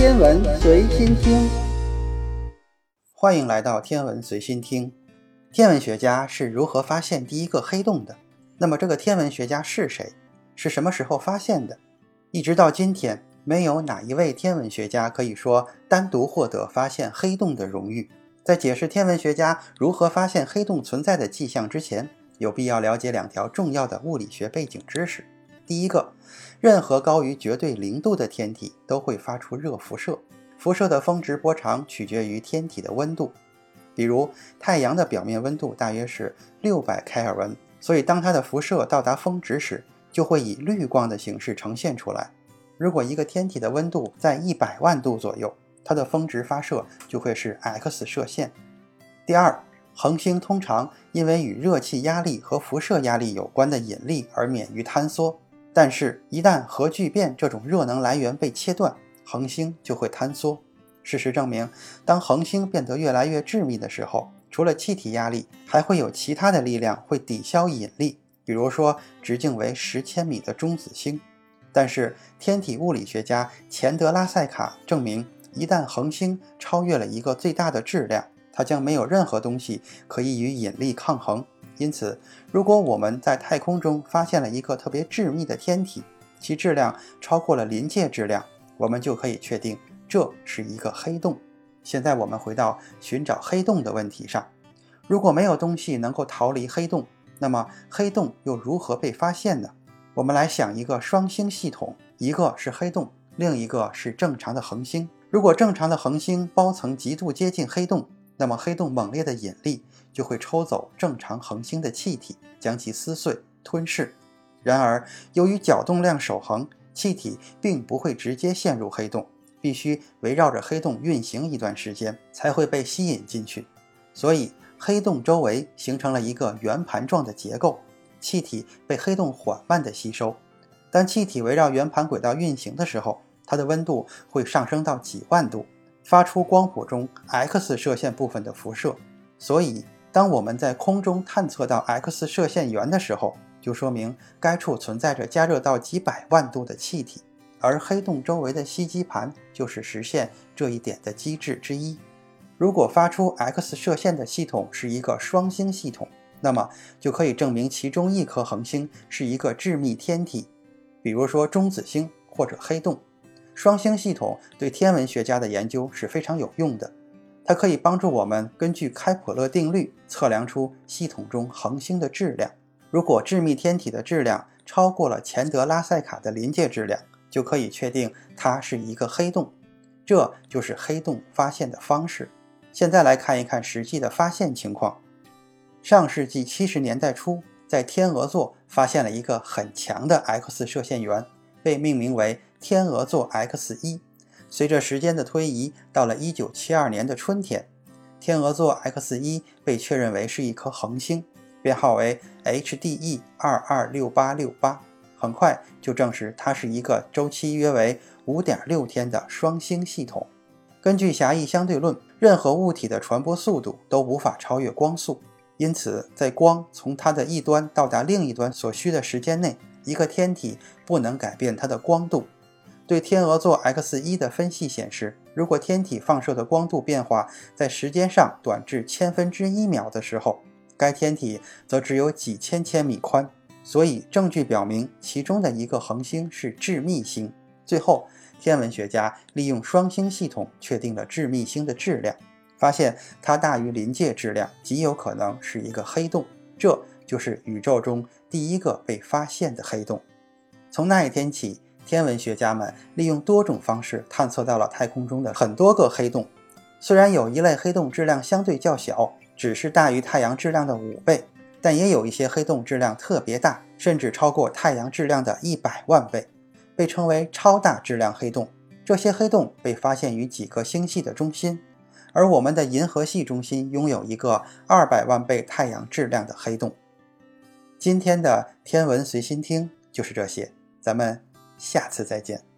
天文随心听，欢迎来到天文随心听。天文学家是如何发现第一个黑洞的？那么这个天文学家是谁？是什么时候发现的？一直到今天，没有哪一位天文学家可以说单独获得发现黑洞的荣誉。在解释天文学家如何发现黑洞存在的迹象之前，有必要了解两条重要的物理学背景知识。第一个，任何高于绝对零度的天体都会发出热辐射，辐射的峰值波长取决于天体的温度。比如，太阳的表面温度大约是六百开尔文，所以当它的辐射到达峰值时，就会以绿光的形式呈现出来。如果一个天体的温度在一百万度左右，它的峰值发射就会是 X 射线。第二，恒星通常因为与热气压力和辐射压力有关的引力而免于坍缩，但是，一旦核聚变这种热能来源被切断，恒星就会坍缩。事实证明，当恒星变得越来越致密的时候，除了气体压力，还会有其他的力量会抵消引力，比如说直径为十千米的中子星。但是，天体物理学家钱德拉塞卡证明。一旦恒星超越了一个最大的质量，它将没有任何东西可以与引力抗衡。因此，如果我们在太空中发现了一个特别致密的天体，其质量超过了临界质量，我们就可以确定这是一个黑洞。现在我们回到寻找黑洞的问题上。如果没有东西能够逃离黑洞，那么黑洞又如何被发现呢？我们来想一个双星系统，一个是黑洞，另一个是正常的恒星。如果正常的恒星包层极度接近黑洞，那么黑洞猛烈的引力就会抽走正常恒星的气体，将其撕碎吞噬。然而，由于角动量守恒，气体并不会直接陷入黑洞，必须围绕着黑洞运行一段时间才会被吸引进去。所以，黑洞周围形成了一个圆盘状的结构，气体被黑洞缓慢地吸收。当气体围绕圆盘轨道运行的时候，它的温度会上升到几万度，发出光谱中 X 射线部分的辐射。所以，当我们在空中探测到 X 射线源的时候，就说明该处存在着加热到几百万度的气体，而黑洞周围的吸积盘就是实现这一点的机制之一。如果发出 X 射线的系统是一个双星系统，那么就可以证明其中一颗恒星是一个致密天体，比如说中子星或者黑洞。双星系统对天文学家的研究是非常有用的，它可以帮助我们根据开普勒定律测量出系统中恒星的质量。如果致密天体的质量超过了钱德拉塞卡的临界质量，就可以确定它是一个黑洞。这就是黑洞发现的方式。现在来看一看实际的发现情况。上世纪七十年代初，在天鹅座发现了一个很强的 X 射线源，被命名为。天鹅座 X 一，随着时间的推移，到了1972年的春天，天鹅座 X 一被确认为是一颗恒星，编号为 HDE 二二六八六八。很快就证实它是一个周期约为5.6天的双星系统。根据狭义相对论，任何物体的传播速度都无法超越光速，因此在光从它的一端到达另一端所需的时间内，一个天体不能改变它的光度。对天鹅座 X 一的分析显示，如果天体放射的光度变化在时间上短至千分之一秒的时候，该天体则只有几千千米宽。所以，证据表明其中的一个恒星是致密星。最后，天文学家利用双星系统确定了致密星的质量，发现它大于临界质量，极有可能是一个黑洞。这就是宇宙中第一个被发现的黑洞。从那一天起。天文学家们利用多种方式探测到了太空中的很多个黑洞。虽然有一类黑洞质量相对较小，只是大于太阳质量的五倍，但也有一些黑洞质量特别大，甚至超过太阳质量的一百万倍，被称为超大质量黑洞。这些黑洞被发现于几个星系的中心，而我们的银河系中心拥有一个二百万倍太阳质量的黑洞。今天的天文随心听就是这些，咱们。下次再见。